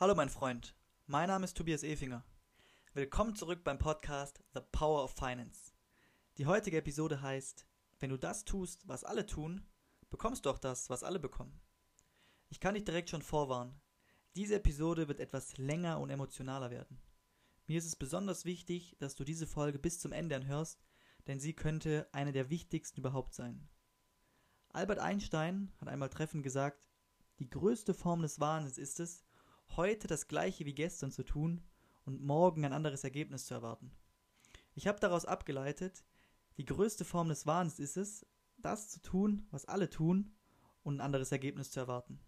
Hallo mein Freund, mein Name ist Tobias Efinger. Willkommen zurück beim Podcast The Power of Finance. Die heutige Episode heißt, wenn du das tust, was alle tun, bekommst du auch das, was alle bekommen. Ich kann dich direkt schon vorwarnen. Diese Episode wird etwas länger und emotionaler werden. Mir ist es besonders wichtig, dass du diese Folge bis zum Ende anhörst, denn sie könnte eine der wichtigsten überhaupt sein. Albert Einstein hat einmal treffend gesagt, die größte Form des Wahnsinns ist es, heute das gleiche wie gestern zu tun und morgen ein anderes Ergebnis zu erwarten. Ich habe daraus abgeleitet, die größte Form des Wahns ist es, das zu tun, was alle tun und ein anderes Ergebnis zu erwarten.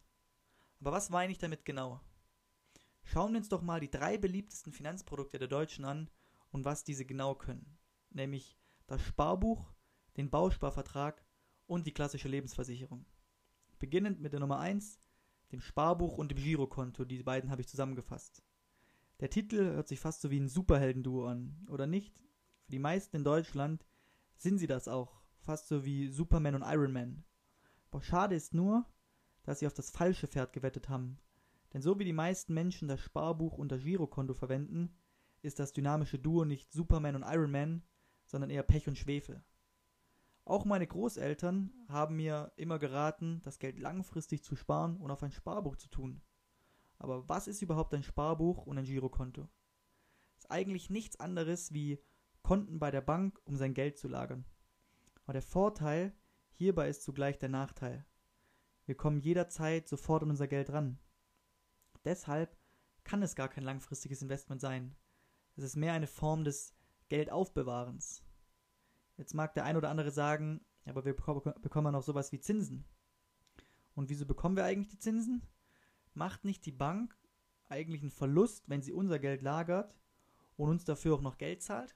Aber was meine ich damit genau? Schauen wir uns doch mal die drei beliebtesten Finanzprodukte der Deutschen an und was diese genau können. Nämlich das Sparbuch, den Bausparvertrag und die klassische Lebensversicherung. Beginnend mit der Nummer 1, dem Sparbuch und dem Girokonto. Die beiden habe ich zusammengefasst. Der Titel hört sich fast so wie ein Superheldenduo an, oder nicht? Für die meisten in Deutschland sind sie das auch, fast so wie Superman und Iron Man. Aber schade ist nur, dass sie auf das falsche Pferd gewettet haben. Denn so wie die meisten Menschen das Sparbuch und das Girokonto verwenden, ist das dynamische Duo nicht Superman und Iron Man, sondern eher Pech und Schwefel. Auch meine Großeltern haben mir immer geraten, das Geld langfristig zu sparen und auf ein Sparbuch zu tun. Aber was ist überhaupt ein Sparbuch und ein Girokonto? Ist eigentlich nichts anderes wie Konten bei der Bank, um sein Geld zu lagern. Aber der Vorteil hierbei ist zugleich der Nachteil. Wir kommen jederzeit sofort an unser Geld ran. Deshalb kann es gar kein langfristiges Investment sein. Es ist mehr eine Form des Geldaufbewahrens. Jetzt mag der ein oder andere sagen, aber wir bekommen ja noch sowas wie Zinsen. Und wieso bekommen wir eigentlich die Zinsen? Macht nicht die Bank eigentlich einen Verlust, wenn sie unser Geld lagert und uns dafür auch noch Geld zahlt?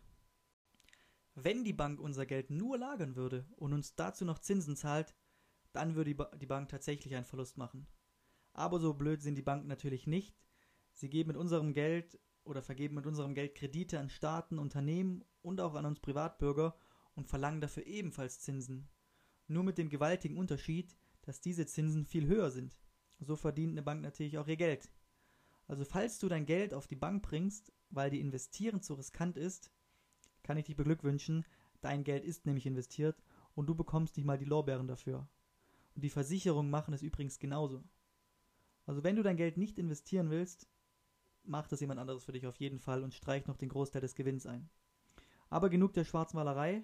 Wenn die Bank unser Geld nur lagern würde und uns dazu noch Zinsen zahlt, dann würde die Bank tatsächlich einen Verlust machen. Aber so blöd sind die Banken natürlich nicht. Sie geben mit unserem Geld oder vergeben mit unserem Geld Kredite an Staaten, Unternehmen und auch an uns Privatbürger und verlangen dafür ebenfalls Zinsen. Nur mit dem gewaltigen Unterschied, dass diese Zinsen viel höher sind. So verdient eine Bank natürlich auch ihr Geld. Also falls du dein Geld auf die Bank bringst, weil dir investieren zu riskant ist, kann ich dich beglückwünschen, dein Geld ist nämlich investiert und du bekommst nicht mal die Lorbeeren dafür. Und die Versicherungen machen es übrigens genauso. Also wenn du dein Geld nicht investieren willst, macht das jemand anderes für dich auf jeden Fall und streich noch den Großteil des Gewinns ein. Aber genug der Schwarzmalerei.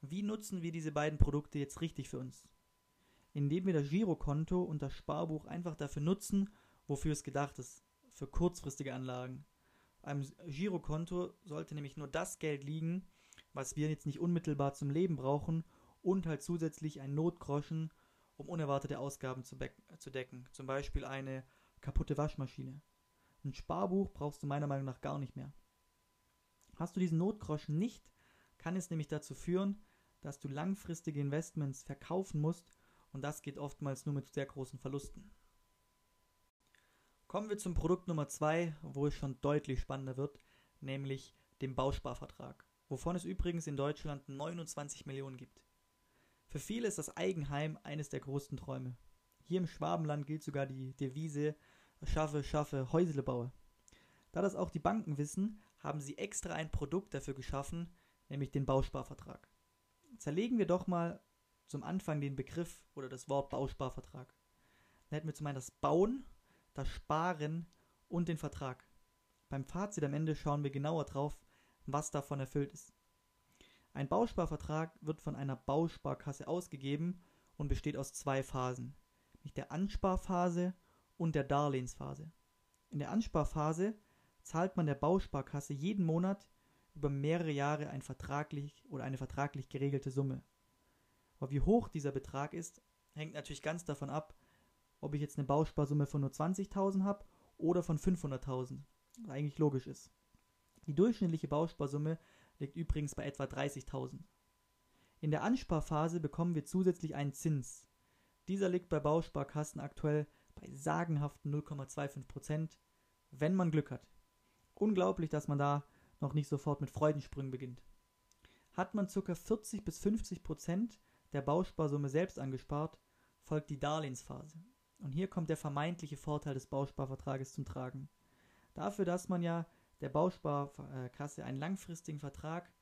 Wie nutzen wir diese beiden Produkte jetzt richtig für uns? Indem wir das Girokonto und das Sparbuch einfach dafür nutzen, wofür es gedacht ist, für kurzfristige Anlagen. Einem Girokonto sollte nämlich nur das Geld liegen, was wir jetzt nicht unmittelbar zum Leben brauchen und halt zusätzlich ein Notgroschen, um unerwartete Ausgaben zu, zu decken. Zum Beispiel eine kaputte Waschmaschine. Ein Sparbuch brauchst du meiner Meinung nach gar nicht mehr. Hast du diesen Notgroschen nicht, kann es nämlich dazu führen, dass du langfristige Investments verkaufen musst und das geht oftmals nur mit sehr großen Verlusten. Kommen wir zum Produkt Nummer 2, wo es schon deutlich spannender wird, nämlich dem Bausparvertrag, wovon es übrigens in Deutschland 29 Millionen gibt. Für viele ist das Eigenheim eines der größten Träume. Hier im Schwabenland gilt sogar die Devise Schaffe, schaffe, Häusle baue. Da das auch die Banken wissen, haben sie extra ein Produkt dafür geschaffen, nämlich den Bausparvertrag. Zerlegen wir doch mal zum Anfang den Begriff oder das Wort Bausparvertrag. Dann hätten wir zum einen das Bauen, das Sparen und den Vertrag. Beim Fazit am Ende schauen wir genauer drauf, was davon erfüllt ist. Ein Bausparvertrag wird von einer Bausparkasse ausgegeben und besteht aus zwei Phasen, nämlich der Ansparphase und der Darlehensphase. In der Ansparphase zahlt man der Bausparkasse jeden Monat über mehrere Jahre ein vertraglich oder eine vertraglich geregelte Summe. Aber wie hoch dieser Betrag ist, hängt natürlich ganz davon ab, ob ich jetzt eine Bausparsumme von nur 20.000 habe oder von 500.000, was eigentlich logisch ist. Die durchschnittliche Bausparsumme liegt übrigens bei etwa 30.000. In der Ansparphase bekommen wir zusätzlich einen Zins. Dieser liegt bei Bausparkassen aktuell bei sagenhaften 0,25% wenn man Glück hat. Unglaublich, dass man da noch nicht sofort mit Freudensprüngen beginnt. Hat man ca. 40 bis 50% der Bausparsumme selbst angespart, folgt die Darlehensphase. Und hier kommt der vermeintliche Vorteil des Bausparvertrages zum Tragen. Dafür, dass man ja der Bausparkasse einen langfristigen Vertrag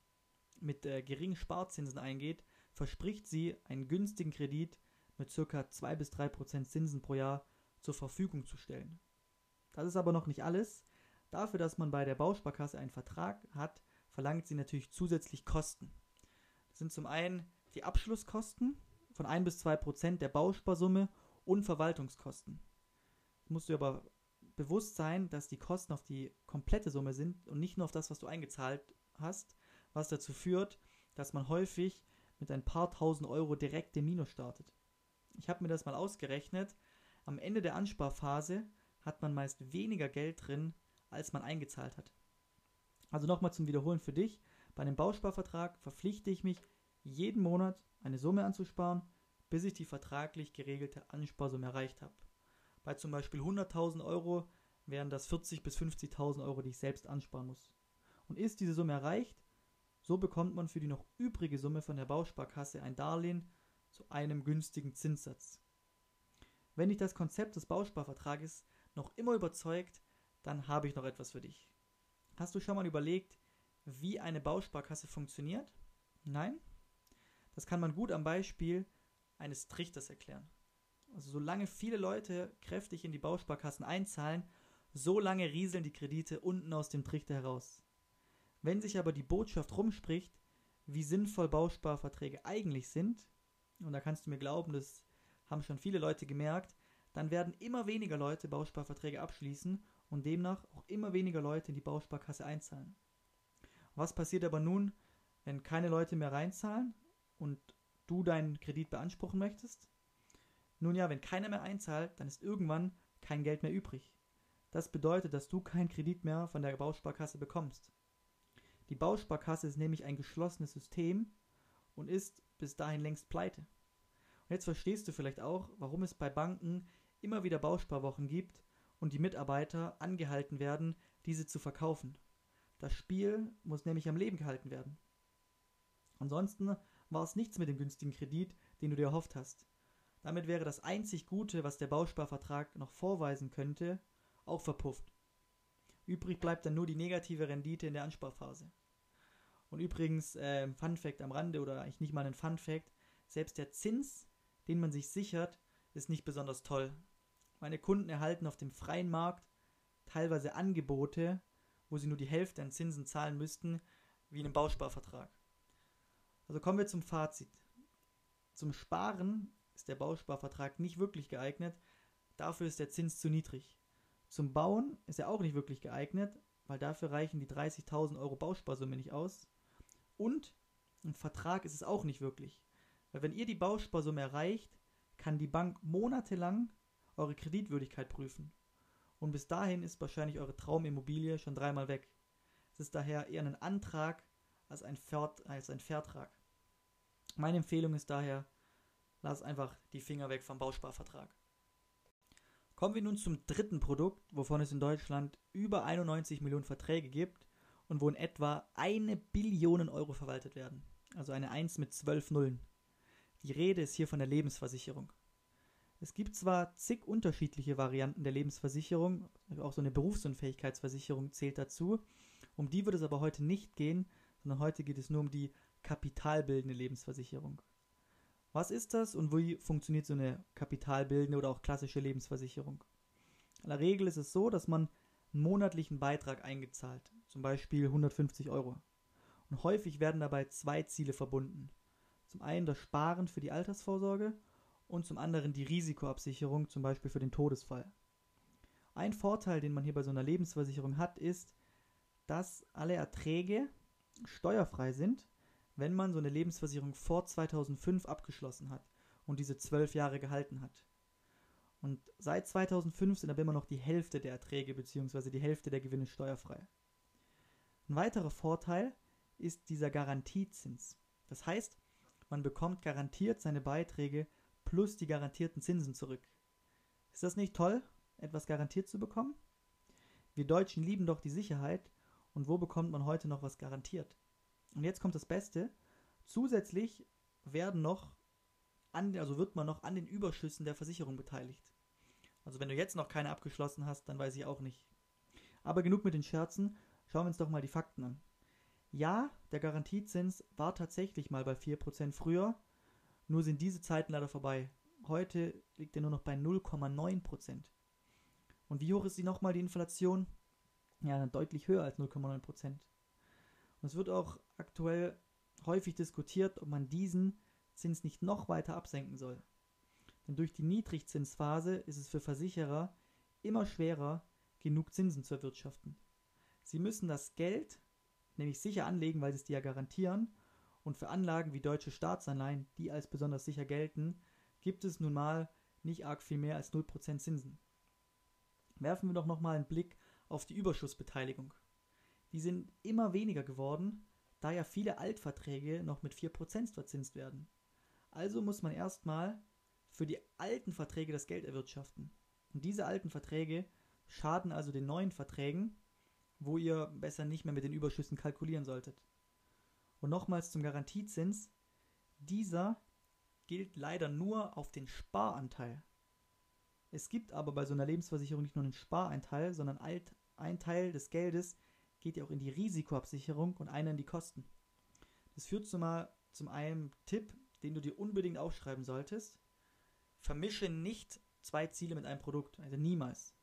mit äh, geringen Sparzinsen eingeht, verspricht sie einen günstigen Kredit mit ca. 2 bis 3 Prozent Zinsen pro Jahr zur Verfügung zu stellen. Das ist aber noch nicht alles. Dafür, dass man bei der Bausparkasse einen Vertrag hat, verlangt sie natürlich zusätzlich Kosten. Das sind zum einen die Abschlusskosten von 1 bis 2 Prozent der Bausparsumme und Verwaltungskosten. Es musst du aber bewusst sein, dass die Kosten auf die komplette Summe sind und nicht nur auf das, was du eingezahlt hast, was dazu führt, dass man häufig mit ein paar tausend Euro direkt im Minus startet. Ich habe mir das mal ausgerechnet. Am Ende der Ansparphase hat man meist weniger Geld drin, als man eingezahlt hat. Also nochmal zum Wiederholen für dich. Bei einem Bausparvertrag verpflichte ich mich, jeden Monat eine Summe anzusparen, bis ich die vertraglich geregelte Ansparsumme erreicht habe. Bei zum Beispiel 100.000 Euro wären das 40.000 bis 50.000 Euro, die ich selbst ansparen muss. Und ist diese Summe erreicht, so bekommt man für die noch übrige Summe von der Bausparkasse ein Darlehen zu einem günstigen Zinssatz. Wenn dich das Konzept des Bausparvertrages noch immer überzeugt, dann habe ich noch etwas für dich. Hast du schon mal überlegt, wie eine Bausparkasse funktioniert? Nein? Das kann man gut am Beispiel eines Trichters erklären. Also solange viele Leute kräftig in die Bausparkassen einzahlen, so lange rieseln die Kredite unten aus dem Trichter heraus. Wenn sich aber die Botschaft rumspricht, wie sinnvoll Bausparverträge eigentlich sind, und da kannst du mir glauben, das haben schon viele Leute gemerkt, dann werden immer weniger Leute Bausparverträge abschließen und demnach auch immer weniger Leute in die Bausparkasse einzahlen. Was passiert aber nun, wenn keine Leute mehr reinzahlen und du deinen Kredit beanspruchen möchtest? Nun ja, wenn keiner mehr einzahlt, dann ist irgendwann kein Geld mehr übrig. Das bedeutet, dass du keinen Kredit mehr von der Bausparkasse bekommst. Die Bausparkasse ist nämlich ein geschlossenes System und ist bis dahin längst pleite. Und jetzt verstehst du vielleicht auch, warum es bei Banken immer wieder Bausparwochen gibt und die Mitarbeiter angehalten werden, diese zu verkaufen. Das Spiel muss nämlich am Leben gehalten werden. Ansonsten war es nichts mit dem günstigen Kredit, den du dir erhofft hast. Damit wäre das einzig Gute, was der Bausparvertrag noch vorweisen könnte, auch verpufft. Übrig bleibt dann nur die negative Rendite in der Ansparphase. Und übrigens, äh, Fun Fact am Rande oder eigentlich nicht mal ein Fun Fact, selbst der Zins, den man sich sichert, ist nicht besonders toll. Meine Kunden erhalten auf dem freien Markt teilweise Angebote, wo sie nur die Hälfte an Zinsen zahlen müssten, wie in einem Bausparvertrag. Also kommen wir zum Fazit. Zum Sparen ist der Bausparvertrag nicht wirklich geeignet, dafür ist der Zins zu niedrig. Zum Bauen ist er auch nicht wirklich geeignet, weil dafür reichen die 30.000 Euro Bausparsumme nicht aus. Und ein Vertrag ist es auch nicht wirklich. Weil wenn ihr die Bausparsumme erreicht, kann die Bank monatelang eure Kreditwürdigkeit prüfen. Und bis dahin ist wahrscheinlich eure Traumimmobilie schon dreimal weg. Es ist daher eher ein Antrag als ein, Vert als ein Vertrag. Meine Empfehlung ist daher, lass einfach die Finger weg vom Bausparvertrag. Kommen wir nun zum dritten Produkt, wovon es in Deutschland über 91 Millionen Verträge gibt und wo in etwa eine Billion Euro verwaltet werden. Also eine 1 mit 12 Nullen. Die Rede ist hier von der Lebensversicherung. Es gibt zwar zig unterschiedliche Varianten der Lebensversicherung, auch so eine Berufsunfähigkeitsversicherung zählt dazu, um die wird es aber heute nicht gehen, sondern heute geht es nur um die kapitalbildende Lebensversicherung. Was ist das und wie funktioniert so eine kapitalbildende oder auch klassische Lebensversicherung? In der Regel ist es so, dass man einen monatlichen Beitrag eingezahlt, zum Beispiel 150 Euro. Und häufig werden dabei zwei Ziele verbunden. Zum einen das Sparen für die Altersvorsorge und zum anderen die Risikoabsicherung, zum Beispiel für den Todesfall. Ein Vorteil, den man hier bei so einer Lebensversicherung hat, ist, dass alle Erträge steuerfrei sind wenn man so eine Lebensversicherung vor 2005 abgeschlossen hat und diese zwölf Jahre gehalten hat. Und seit 2005 sind aber immer noch die Hälfte der Erträge bzw. die Hälfte der Gewinne steuerfrei. Ein weiterer Vorteil ist dieser Garantiezins. Das heißt, man bekommt garantiert seine Beiträge plus die garantierten Zinsen zurück. Ist das nicht toll, etwas garantiert zu bekommen? Wir Deutschen lieben doch die Sicherheit und wo bekommt man heute noch was garantiert? Und jetzt kommt das Beste. Zusätzlich werden noch an, also wird man noch an den Überschüssen der Versicherung beteiligt. Also wenn du jetzt noch keine abgeschlossen hast, dann weiß ich auch nicht. Aber genug mit den Scherzen, schauen wir uns doch mal die Fakten an. Ja, der Garantiezins war tatsächlich mal bei 4% früher, nur sind diese Zeiten leider vorbei. Heute liegt er nur noch bei 0,9%. Und wie hoch ist sie nochmal, die Inflation? Ja, deutlich höher als 0,9%. Und es wird auch aktuell häufig diskutiert, ob man diesen Zins nicht noch weiter absenken soll. Denn durch die Niedrigzinsphase ist es für Versicherer immer schwerer, genug Zinsen zu erwirtschaften. Sie müssen das Geld nämlich sicher anlegen, weil sie es dir ja garantieren, und für Anlagen wie deutsche Staatsanleihen, die als besonders sicher gelten, gibt es nun mal nicht arg viel mehr als 0% Zinsen. Werfen wir doch nochmal einen Blick auf die Überschussbeteiligung. Die sind immer weniger geworden, da ja viele Altverträge noch mit 4% verzinst werden. Also muss man erstmal für die alten Verträge das Geld erwirtschaften. Und diese alten Verträge schaden also den neuen Verträgen, wo ihr besser nicht mehr mit den Überschüssen kalkulieren solltet. Und nochmals zum Garantiezins. Dieser gilt leider nur auf den Sparanteil. Es gibt aber bei so einer Lebensversicherung nicht nur einen Sparanteil, sondern ein Teil des Geldes geht ja auch in die Risikoabsicherung und einer in die Kosten. Das führt zumal zum einen Tipp, den du dir unbedingt aufschreiben solltest. Vermische nicht zwei Ziele mit einem Produkt, also niemals.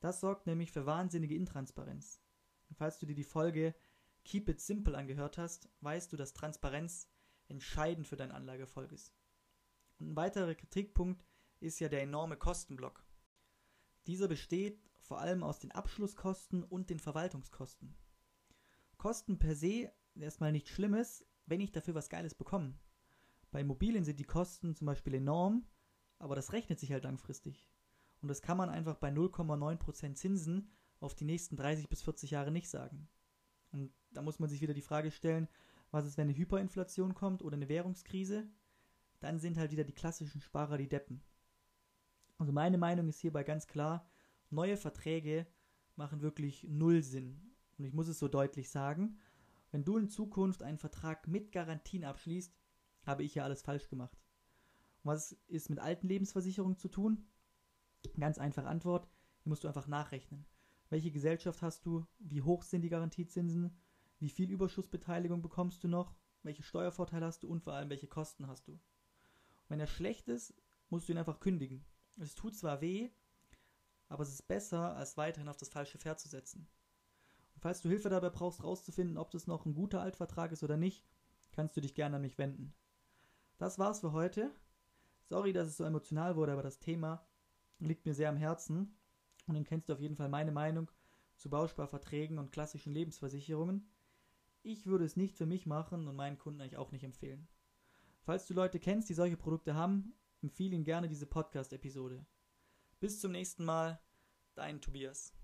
Das sorgt nämlich für wahnsinnige Intransparenz. Und falls du dir die Folge Keep It Simple angehört hast, weißt du, dass Transparenz entscheidend für deinen Anlageerfolg ist. Und ein weiterer Kritikpunkt ist ja der enorme Kostenblock. Dieser besteht vor allem aus den Abschlusskosten und den Verwaltungskosten. Kosten per se erstmal nichts Schlimmes, wenn ich dafür was Geiles bekomme. Bei Immobilien sind die Kosten zum Beispiel enorm, aber das rechnet sich halt langfristig. Und das kann man einfach bei 0,9% Zinsen auf die nächsten 30 bis 40 Jahre nicht sagen. Und da muss man sich wieder die Frage stellen, was ist, wenn eine Hyperinflation kommt oder eine Währungskrise? Dann sind halt wieder die klassischen Sparer die Deppen. Also meine Meinung ist hierbei ganz klar, neue Verträge machen wirklich null Sinn. Und ich muss es so deutlich sagen, wenn du in Zukunft einen Vertrag mit Garantien abschließt, habe ich ja alles falsch gemacht. Und was ist mit alten Lebensversicherungen zu tun? Ganz einfache Antwort, die musst du einfach nachrechnen. Welche Gesellschaft hast du? Wie hoch sind die Garantiezinsen? Wie viel Überschussbeteiligung bekommst du noch? Welche Steuervorteile hast du und vor allem welche Kosten hast du? Und wenn er schlecht ist, musst du ihn einfach kündigen. Es tut zwar weh, aber es ist besser, als weiterhin auf das falsche Pferd zu setzen. Und falls du Hilfe dabei brauchst, rauszufinden, ob das noch ein guter Altvertrag ist oder nicht, kannst du dich gerne an mich wenden. Das war's für heute. Sorry, dass es so emotional wurde, aber das Thema liegt mir sehr am Herzen. Und dann kennst du auf jeden Fall meine Meinung zu Bausparverträgen und klassischen Lebensversicherungen. Ich würde es nicht für mich machen und meinen Kunden eigentlich auch nicht empfehlen. Falls du Leute kennst, die solche Produkte haben, empfehle ihnen gerne diese Podcast-Episode. Bis zum nächsten Mal, dein Tobias.